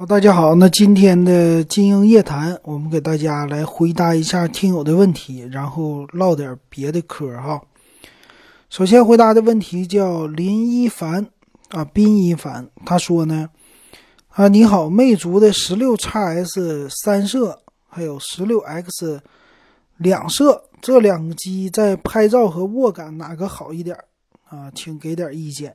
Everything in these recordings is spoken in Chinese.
好，大家好，那今天的金鹰夜谈，我们给大家来回答一下听友的问题，然后唠点别的嗑哈。首先回答的问题叫林一凡啊，宾一凡，他说呢，啊你好，魅族的十六 x S 三摄还有十六 X 两摄这两个机在拍照和握感哪个好一点啊？请给点意见。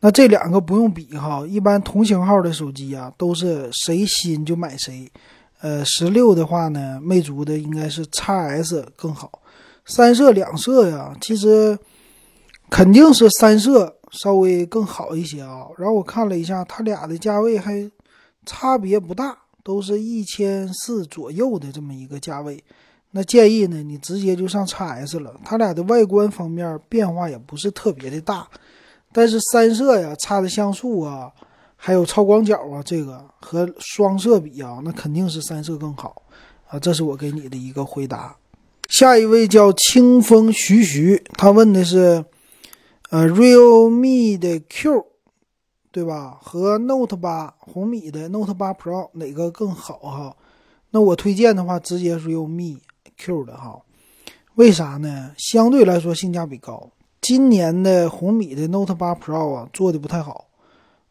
那这两个不用比哈，一般同型号的手机啊，都是谁新就买谁。呃，十六的话呢，魅族的应该是 x S 更好，三摄两摄呀，其实肯定是三摄稍微更好一些啊。然后我看了一下，它俩的价位还差别不大，都是一千四左右的这么一个价位。那建议呢，你直接就上 x S 了，它俩的外观方面变化也不是特别的大。但是三摄呀，差的像素啊，还有超广角啊，这个和双摄比啊，那肯定是三摄更好啊。这是我给你的一个回答。下一位叫清风徐徐，他问的是，呃，realme 的 Q，对吧？和 Note 八红米的 Note 八 Pro 哪个更好哈？那我推荐的话，直接 realme Q 的哈。为啥呢？相对来说性价比高。今年的红米的 Note 八 Pro 啊，做的不太好，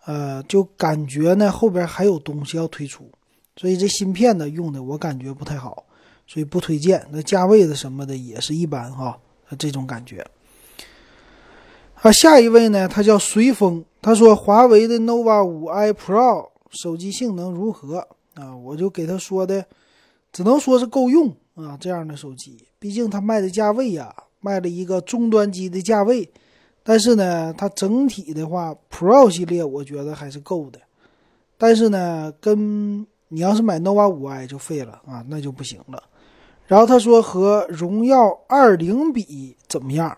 呃，就感觉呢后边还有东西要推出，所以这芯片呢用的我感觉不太好，所以不推荐。那价位的什么的也是一般哈，这种感觉。啊，下一位呢，他叫随风，他说华为的 nova 五 i Pro 手机性能如何啊？我就给他说的，只能说是够用啊，这样的手机，毕竟它卖的价位呀。卖了一个中端机的价位，但是呢，它整体的话，Pro 系列我觉得还是够的。但是呢，跟你要是买 nova 五 i 就废了啊，那就不行了。然后他说和荣耀二零比怎么样？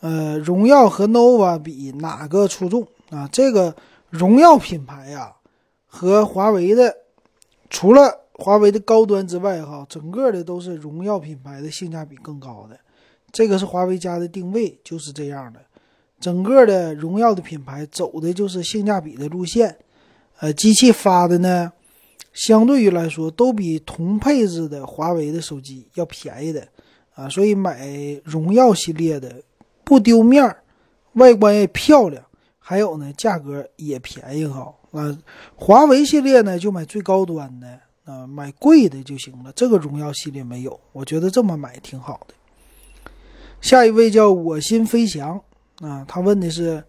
呃，荣耀和 nova 比哪个出众啊？这个荣耀品牌呀，和华为的除了华为的高端之外，哈，整个的都是荣耀品牌的性价比更高的。这个是华为家的定位，就是这样的。整个的荣耀的品牌走的就是性价比的路线，呃，机器发的呢，相对于来说都比同配置的华为的手机要便宜的啊，所以买荣耀系列的不丢面儿，外观也漂亮，还有呢价格也便宜哈。啊，华为系列呢就买最高端的啊，买贵的就行了。这个荣耀系列没有，我觉得这么买挺好的。下一位叫我心飞翔啊，他问的是，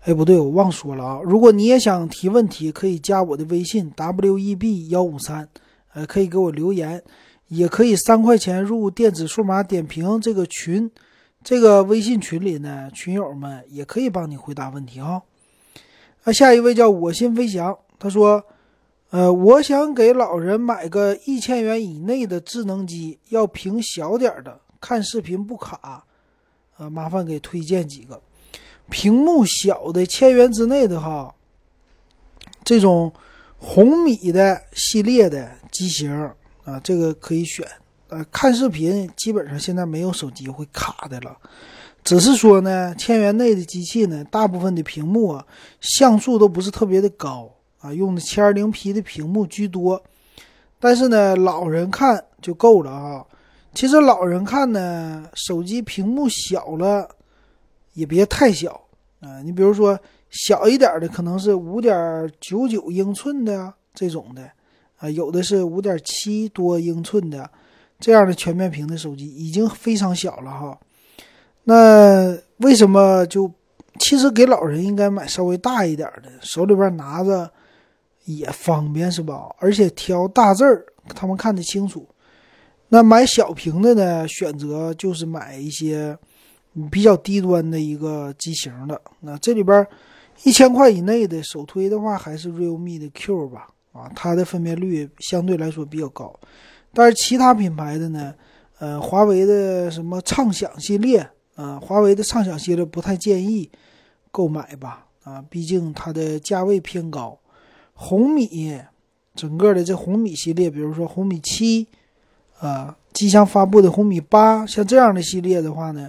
哎，不对，我忘说了啊。如果你也想提问题，可以加我的微信 w e b 幺五三，呃，可以给我留言，也可以三块钱入电子数码点评这个群，这个微信群里呢，群友们也可以帮你回答问题啊。那，下一位叫我心飞翔，他说，呃，我想给老人买个一千元以内的智能机，要屏小点的，看视频不卡。啊，麻烦给推荐几个屏幕小的千元之内的哈，这种红米的系列的机型啊，这个可以选。呃，看视频基本上现在没有手机会卡的了，只是说呢，千元内的机器呢，大部分的屏幕啊，像素都不是特别的高啊，用的七二零 P 的屏幕居多。但是呢，老人看就够了啊。其实老人看呢，手机屏幕小了，也别太小啊。你比如说小一点的，可能是五点九九英寸的这种的，啊，有的是五点七多英寸的，这样的全面屏的手机已经非常小了哈。那为什么就？其实给老人应该买稍微大一点的，手里边拿着也方便是吧？而且挑大字儿，他们看得清楚。那买小屏的呢？选择就是买一些比较低端的一个机型的。那这里边一千块以内的首推的话，还是 realme 的 Q 吧。啊，它的分辨率相对来说比较高。但是其他品牌的呢？呃，华为的什么畅享系列啊，华为的畅享系列不太建议购买吧。啊，毕竟它的价位偏高。红米整个的这红米系列，比如说红米七。啊，即将发布的红米八，像这样的系列的话呢，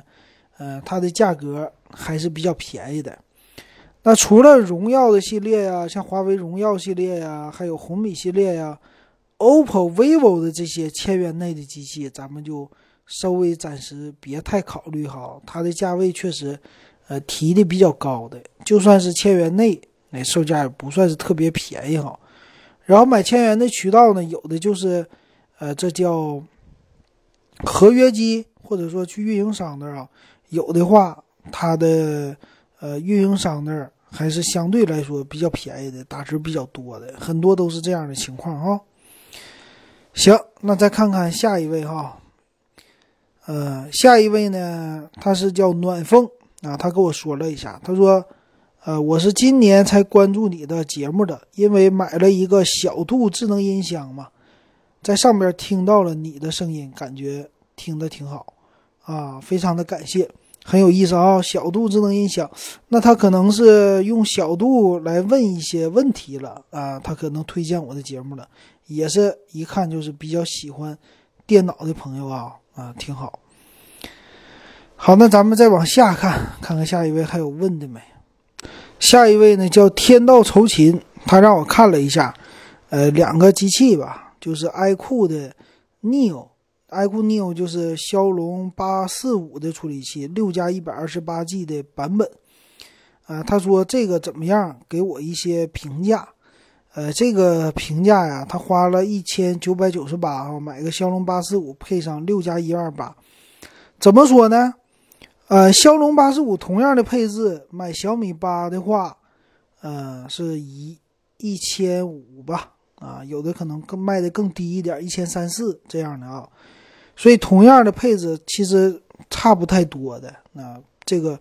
呃，它的价格还是比较便宜的。那除了荣耀的系列呀，像华为荣耀系列呀，还有红米系列呀，OPPO、vivo 的这些千元内的机器，咱们就稍微暂时别太考虑哈。它的价位确实，呃，提的比较高的，就算是千元内，那售价也不算是特别便宜哈。然后买千元的渠道呢，有的就是，呃，这叫合约机，或者说去运营商那儿啊，有的话，它的呃运营商那儿。还是相对来说比较便宜的，打折比较多的，很多都是这样的情况哈。行，那再看看下一位哈，呃，下一位呢，他是叫暖风啊，他跟我说了一下，他说，呃，我是今年才关注你的节目的，因为买了一个小度智能音箱嘛，在上边听到了你的声音，感觉听得挺好啊，非常的感谢。很有意思啊，小度智能音响，那他可能是用小度来问一些问题了啊，他可能推荐我的节目了，也是一看就是比较喜欢电脑的朋友啊啊，挺好。好，那咱们再往下看，看看下一位还有问的没？下一位呢叫天道酬勤，他让我看了一下，呃，两个机器吧，就是 iQOO 的 Neo。iQOO Neo 就是骁龙八四五的处理器，六加一百二十八 G 的版本。啊，他说这个怎么样？给我一些评价。呃，这个评价呀，他花了一千九百九十八啊，买个骁龙八四五配上六加一二八。怎么说呢？呃，骁龙八四五同样的配置，买小米八的话，呃，是一一千五吧？啊，有的可能更卖的更低一点，一千三四这样的啊。所以同样的配置其实差不太多的，那这个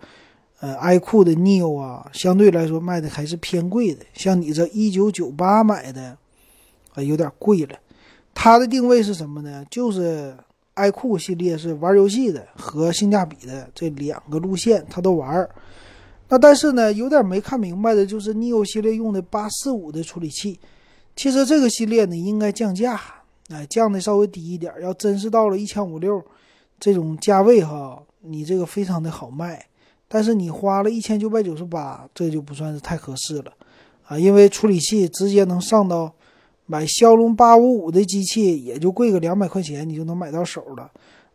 呃，iQOO 的 Neo 啊，相对来说卖的还是偏贵的。像你这一九九八买的，啊，有点贵了。它的定位是什么呢？就是 iQOO 系列是玩游戏的和性价比的这两个路线，它都玩。那但是呢，有点没看明白的就是 Neo 系列用的八四五的处理器，其实这个系列呢应该降价。哎，降的稍微低一点。要真是到了一千五六这种价位哈，你这个非常的好卖。但是你花了一千九百九十八，这就不算是太合适了啊。因为处理器直接能上到买骁龙八五五的机器，也就贵个两百块钱，你就能买到手了。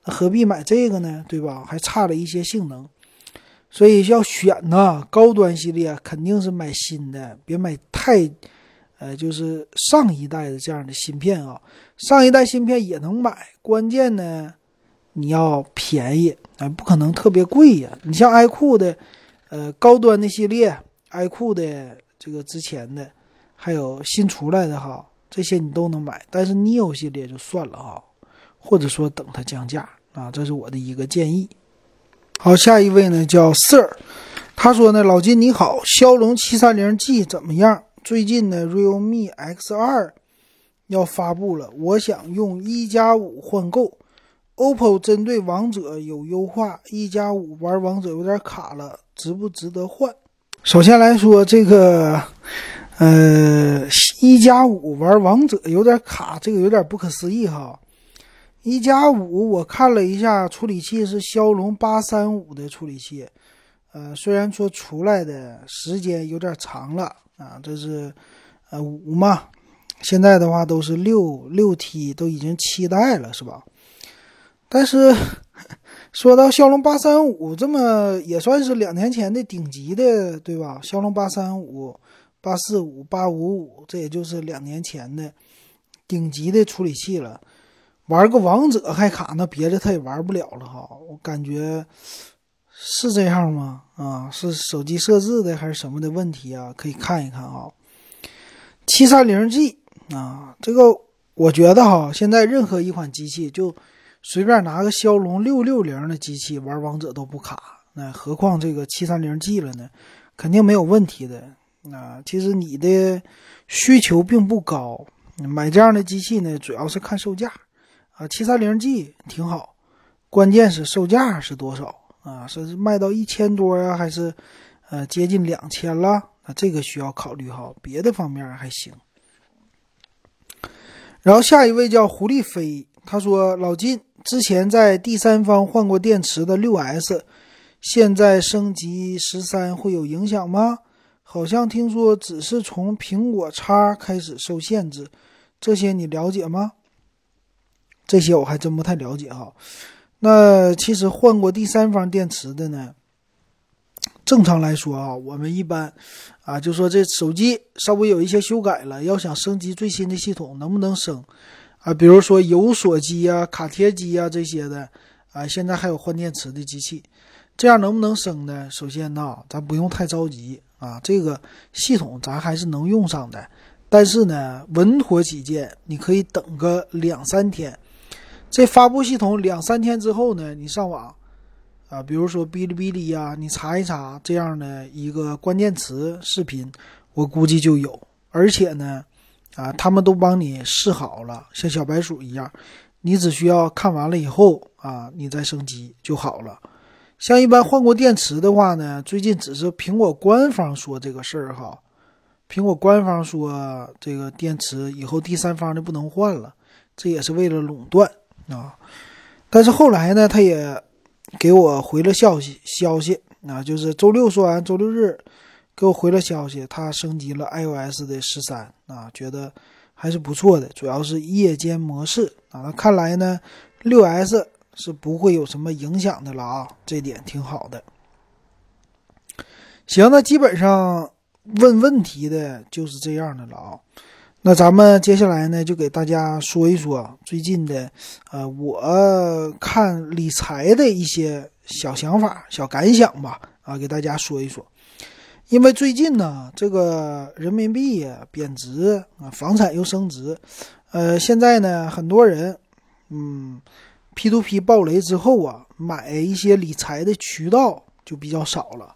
那何必买这个呢？对吧？还差了一些性能。所以要选呢，高端系列肯定是买新的，别买太。呃，就是上一代的这样的芯片啊，上一代芯片也能买，关键呢，你要便宜，啊，不可能特别贵呀。你像 iQOO 的，呃，高端的系列，iQOO 的这个之前的，还有新出来的哈，这些你都能买，但是 Neo 系列就算了哈，或者说等它降价啊，这是我的一个建议。好，下一位呢叫 Sir，他说呢，老金你好，骁龙七三零 G 怎么样？最近呢，realme X 二要发布了，我想用一加五换购。OPPO 针对王者有优化，一加五玩王者有点卡了，值不值得换？首先来说，这个呃，一加五玩王者有点卡，这个有点不可思议哈。一加五我看了一下，处理器是骁龙八三五的处理器，呃，虽然说出来的时间有点长了。啊，这是，呃五嘛，现在的话都是六六 T，都已经七代了，是吧？但是说到骁龙八三五，这么也算是两年前的顶级的，对吧？骁龙八三五、八四五、八五五，这也就是两年前的顶级的处理器了。玩个王者还卡，那别的他也玩不了了哈。我感觉。是这样吗？啊，是手机设置的还是什么的问题啊？可以看一看啊。七三零 G 啊，这个我觉得哈，现在任何一款机器就随便拿个骁龙六六零的机器玩王者都不卡，那何况这个七三零 G 了呢？肯定没有问题的。啊，其实你的需求并不高，买这样的机器呢，主要是看售价啊。七三零 G 挺好，关键是售价是多少。啊，是卖到一千多呀，还是呃接近两千了？那这个需要考虑哈，别的方面还行。然后下一位叫胡丽飞，他说：“老金之前在第三方换过电池的六 S，现在升级十三会有影响吗？好像听说只是从苹果叉开始受限制，这些你了解吗？这些我还真不太了解哈。那其实换过第三方电池的呢？正常来说啊，我们一般啊就说这手机稍微有一些修改了，要想升级最新的系统，能不能升啊？比如说有锁机啊、卡贴机啊这些的啊，现在还有换电池的机器，这样能不能升呢？首先呢，咱不用太着急啊，这个系统咱还是能用上的。但是呢，稳妥起见，你可以等个两三天。这发布系统两三天之后呢，你上网，啊，比如说哔哩哔哩呀，你查一查这样的一个关键词视频，我估计就有。而且呢，啊，他们都帮你试好了，像小白鼠一样，你只需要看完了以后啊，你再升级就好了。像一般换过电池的话呢，最近只是苹果官方说这个事儿哈，苹果官方说这个电池以后第三方的不能换了，这也是为了垄断。啊，但是后来呢，他也给我回了消息，消息啊，就是周六说完，周六日给我回了消息，他升级了 iOS 的十三啊，觉得还是不错的，主要是夜间模式啊。那看来呢，六 S 是不会有什么影响的了啊，这点挺好的。行，那基本上问问题的就是这样的了啊。那咱们接下来呢，就给大家说一说最近的，呃，我看理财的一些小想法、小感想吧。啊，给大家说一说。因为最近呢，这个人民币贬值啊，房产又升值，呃，现在呢，很多人，嗯，P to P 暴雷之后啊，买一些理财的渠道就比较少了。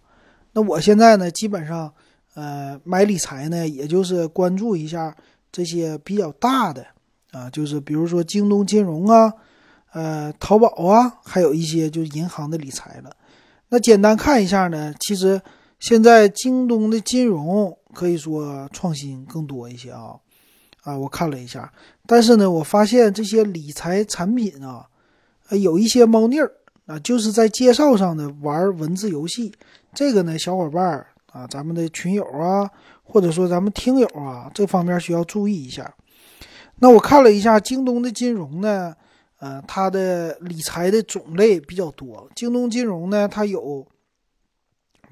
那我现在呢，基本上，呃，买理财呢，也就是关注一下。这些比较大的啊，就是比如说京东金融啊，呃，淘宝啊，还有一些就是银行的理财了。那简单看一下呢，其实现在京东的金融可以说创新更多一些啊啊，我看了一下，但是呢，我发现这些理财产品啊，有一些猫腻儿啊，就是在介绍上呢玩文字游戏。这个呢，小伙伴儿啊，咱们的群友啊。或者说咱们听友啊，这方面需要注意一下。那我看了一下京东的金融呢，呃，它的理财的种类比较多。京东金融呢，它有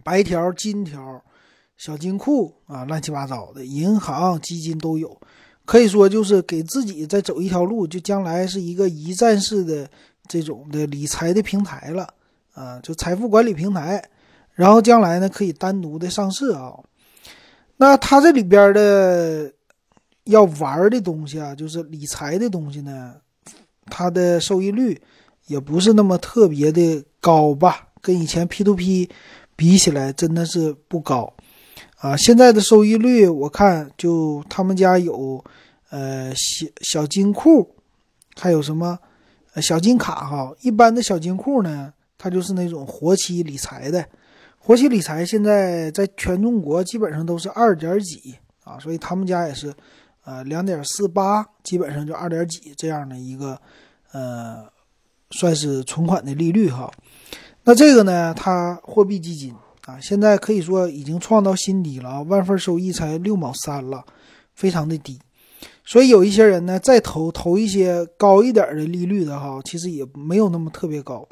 白条、金条、小金库啊，乱七八糟的，银行、基金都有。可以说就是给自己再走一条路，就将来是一个一站式的这种的理财的平台了啊，就财富管理平台。然后将来呢，可以单独的上市啊。那它这里边的要玩的东西啊，就是理财的东西呢，它的收益率也不是那么特别的高吧？跟以前 P to P 比起来，真的是不高啊！现在的收益率，我看就他们家有呃小小金库，还有什么小金卡哈。一般的小金库呢，它就是那种活期理财的。活期理财现在在全中国基本上都是二点几啊，所以他们家也是，呃，两点四八，基本上就二点几这样的一个，呃，算是存款的利率哈。那这个呢，它货币基金啊，现在可以说已经创到新低了啊，万分收益才六毛三了，非常的低。所以有一些人呢，再投投一些高一点的利率的哈，其实也没有那么特别高。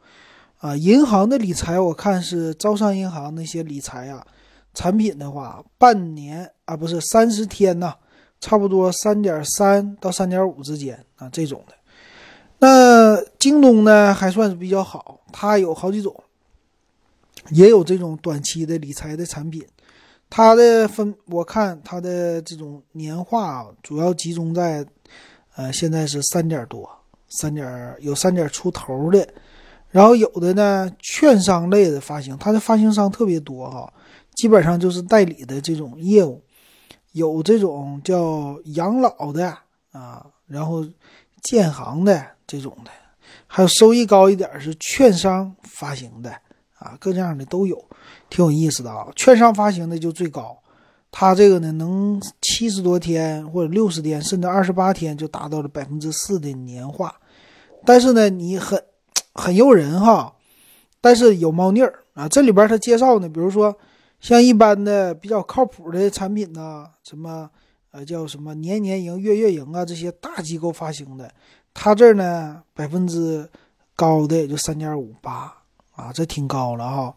啊，银行的理财我看是招商银行那些理财啊，产品的话，半年啊不是三十天呐，差不多三点三到三点五之间啊这种的。那京东呢还算是比较好，它有好几种，也有这种短期的理财的产品。它的分我看它的这种年化主要集中在，呃现在是三点多，三点有三点出头的。然后有的呢，券商类的发行，它的发行商特别多哈，基本上就是代理的这种业务，有这种叫养老的啊，然后建行的这种的，还有收益高一点是券商发行的啊，各这样的都有，挺有意思的啊。券商发行的就最高，它这个呢能七十多天或者六十天，甚至二十八天就达到了百分之四的年化，但是呢你很。很诱人哈，但是有猫腻儿啊！这里边他介绍呢，比如说像一般的比较靠谱的产品呢，什么呃叫什么年年赢、月月赢啊，这些大机构发行的，它这儿呢百分之高的也就三点五八啊，这挺高了哈。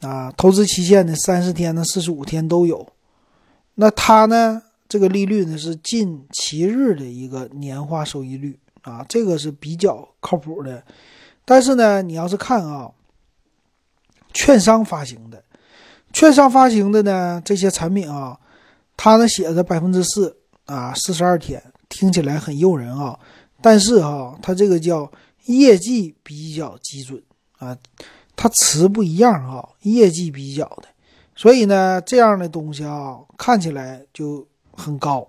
啊，投资期限呢三十天呢、四十五天都有。那它呢这个利率呢是近七日的一个年化收益率啊，这个是比较靠谱的。但是呢，你要是看啊，券商发行的，券商发行的呢这些产品啊，它呢写着百分之四啊，四十二天，听起来很诱人啊。但是哈，它这个叫业绩比较基准啊，它词不一样哈，业绩比较的，所以呢，这样的东西啊，看起来就很高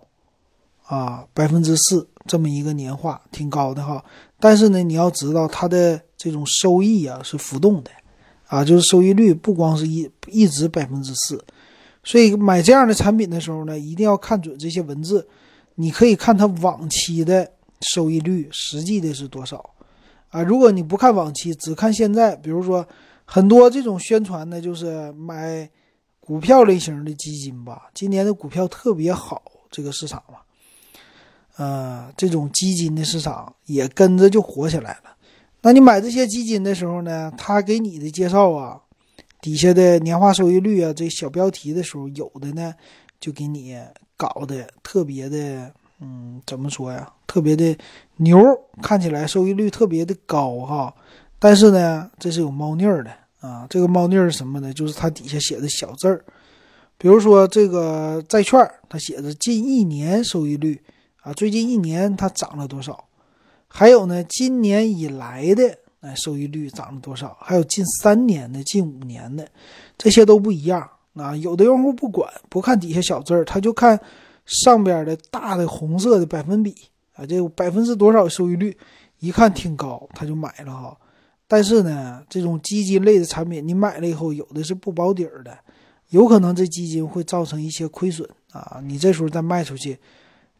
啊，百分之四这么一个年化，挺高的哈。但是呢，你要知道它的这种收益啊是浮动的，啊，就是收益率不光是一一直百分之四，所以买这样的产品的时候呢，一定要看准这些文字。你可以看它往期的收益率实际的是多少，啊，如果你不看往期，只看现在，比如说很多这种宣传呢，就是买股票类型的基金吧，今年的股票特别好，这个市场嘛。呃，这种基金的市场也跟着就火起来了。那你买这些基金的时候呢，他给你的介绍啊，底下的年化收益率啊，这小标题的时候，有的呢就给你搞的特别的，嗯，怎么说呀？特别的牛，看起来收益率特别的高哈。但是呢，这是有猫腻儿的啊。这个猫腻儿是什么呢？就是它底下写的小字儿，比如说这个债券，它写着近一年收益率。啊，最近一年它涨了多少？还有呢，今年以来的哎收益率涨了多少？还有近三年的、近五年的，这些都不一样啊。有的用户不管不看底下小字儿，他就看上边的大的红色的百分比啊，这百分之多少收益率，一看挺高，他就买了哈。但是呢，这种基金类的产品，你买了以后，有的是不保底儿的，有可能这基金会造成一些亏损啊。你这时候再卖出去。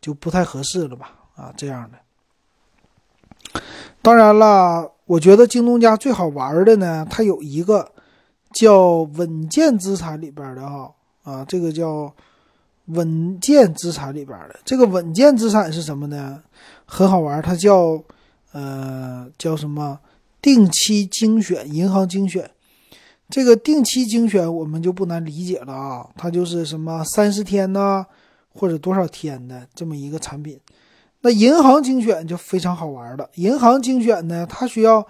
就不太合适了吧？啊，这样的。当然了，我觉得京东家最好玩的呢，它有一个叫稳健资产里边的哈啊，这个叫稳健资产里边的这个稳健资产是什么呢？很好玩，它叫呃叫什么定期精选银行精选。这个定期精选我们就不难理解了啊，它就是什么三十天呢？或者多少天的这么一个产品，那银行精选就非常好玩了。银行精选呢，它需要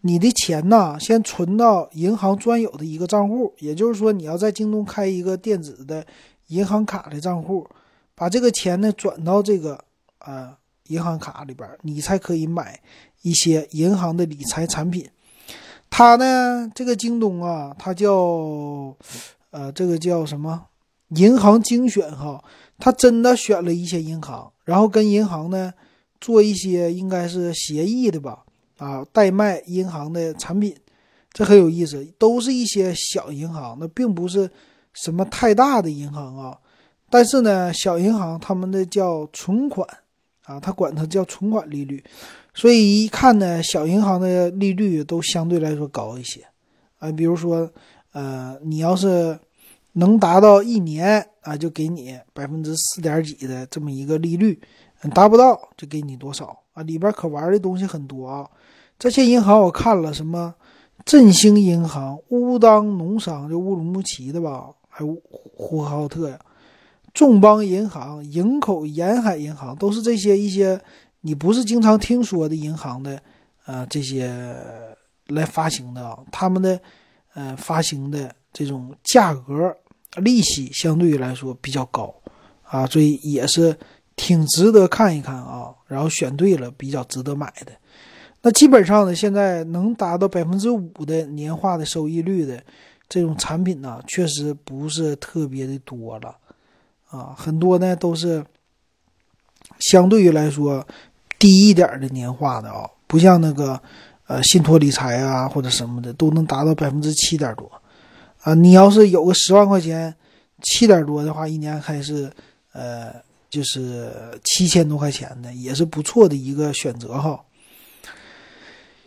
你的钱呢先存到银行专有的一个账户，也就是说你要在京东开一个电子的银行卡的账户，把这个钱呢转到这个呃银行卡里边，你才可以买一些银行的理财产品。它呢，这个京东啊，它叫呃这个叫什么银行精选哈。他真的选了一些银行，然后跟银行呢做一些应该是协议的吧，啊，代卖银行的产品，这很有意思，都是一些小银行，那并不是什么太大的银行啊。但是呢，小银行他们的叫存款啊，他管它叫存款利率，所以一看呢，小银行的利率都相对来说高一些啊。比如说，呃，你要是。能达到一年啊，就给你百分之四点几的这么一个利率，达不到就给你多少啊？里边可玩的东西很多啊。这些银行我看了，什么振兴银行、乌当农商就乌鲁木齐的吧，还有呼和浩特呀，众邦银行、营口沿海银行，都是这些一些你不是经常听说的银行的啊，这些来发行的啊，他们的呃发行的这种价格。利息相对于来说比较高，啊，所以也是挺值得看一看啊。然后选对了，比较值得买的。那基本上呢，现在能达到百分之五的年化的收益率的这种产品呢，确实不是特别的多了，啊，很多呢都是相对于来说低一点的年化的啊，不像那个呃信托理财啊或者什么的都能达到百分之七点多。啊，你要是有个十万块钱，七点多的话，一年还是，呃，就是七千多块钱的，也是不错的一个选择哈。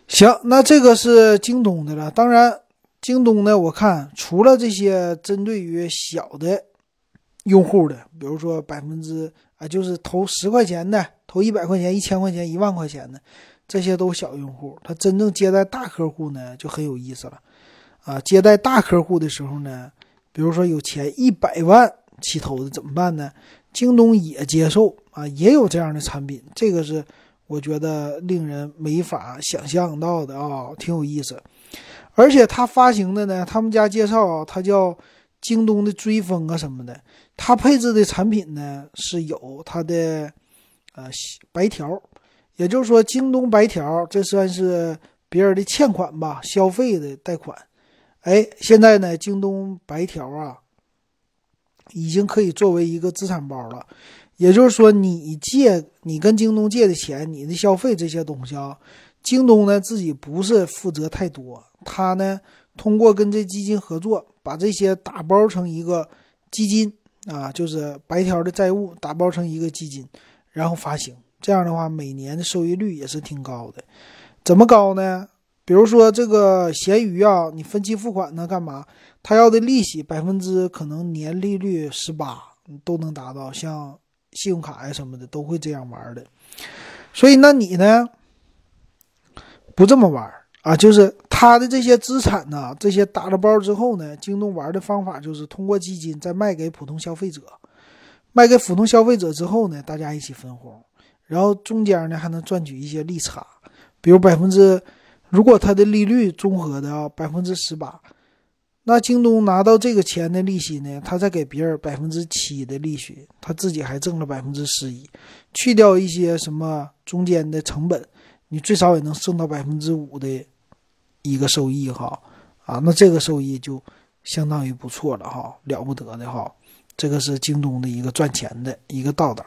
行，那这个是京东的了。当然，京东呢，我看除了这些针对于小的用户的，比如说百分之啊，就是投十块钱的、投一百块钱、一千块钱、一万块钱的，这些都小用户。他真正接待大客户呢，就很有意思了啊！接待大客户的时候呢，比如说有钱一百万起投的怎么办呢？京东也接受啊，也有这样的产品，这个是我觉得令人没法想象到的啊，挺有意思。而且他发行的呢，他们家介绍啊，它叫京东的追风啊什么的。它配置的产品呢是有它的呃白条，也就是说京东白条，这算是别人的欠款吧，消费的贷款。哎，现在呢，京东白条啊，已经可以作为一个资产包了。也就是说，你借你跟京东借的钱，你的消费这些东西啊，京东呢自己不是负责太多。他呢，通过跟这基金合作，把这些打包成一个基金啊，就是白条的债务打包成一个基金，然后发行。这样的话，每年的收益率也是挺高的。怎么高呢？比如说这个闲鱼啊，你分期付款呢，干嘛？他要的利息百分之可能年利率十八都能达到，像信用卡呀什么的都会这样玩的。所以那你呢，不这么玩？啊，就是他的这些资产呢，这些打了包之后呢，京东玩的方法就是通过基金再卖给普通消费者，卖给普通消费者之后呢，大家一起分红，然后中间呢还能赚取一些利差，比如百分之，如果它的利率综合的啊百分之十八，那京东拿到这个钱的利息呢，他再给别人百分之七的利息，他自己还挣了百分之十一，去掉一些什么中间的成本。你最少也能挣到百分之五的一个收益哈，啊，那这个收益就相当于不错了哈，了不得的哈，这个是京东的一个赚钱的一个道道，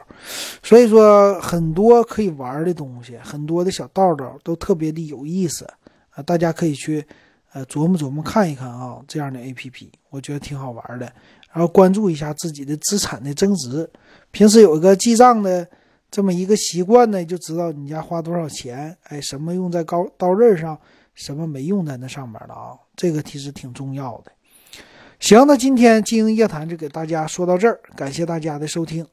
所以说很多可以玩的东西，很多的小道道都特别的有意思啊，大家可以去呃琢磨琢磨看一看啊，这样的 A P P 我觉得挺好玩的，然后关注一下自己的资产的增值，平时有一个记账的。这么一个习惯呢，就知道你家花多少钱，哎，什么用在高刀刃上，什么没用在那上面了啊？这个其实挺重要的。行，那今天经营夜谈就给大家说到这儿，感谢大家的收听。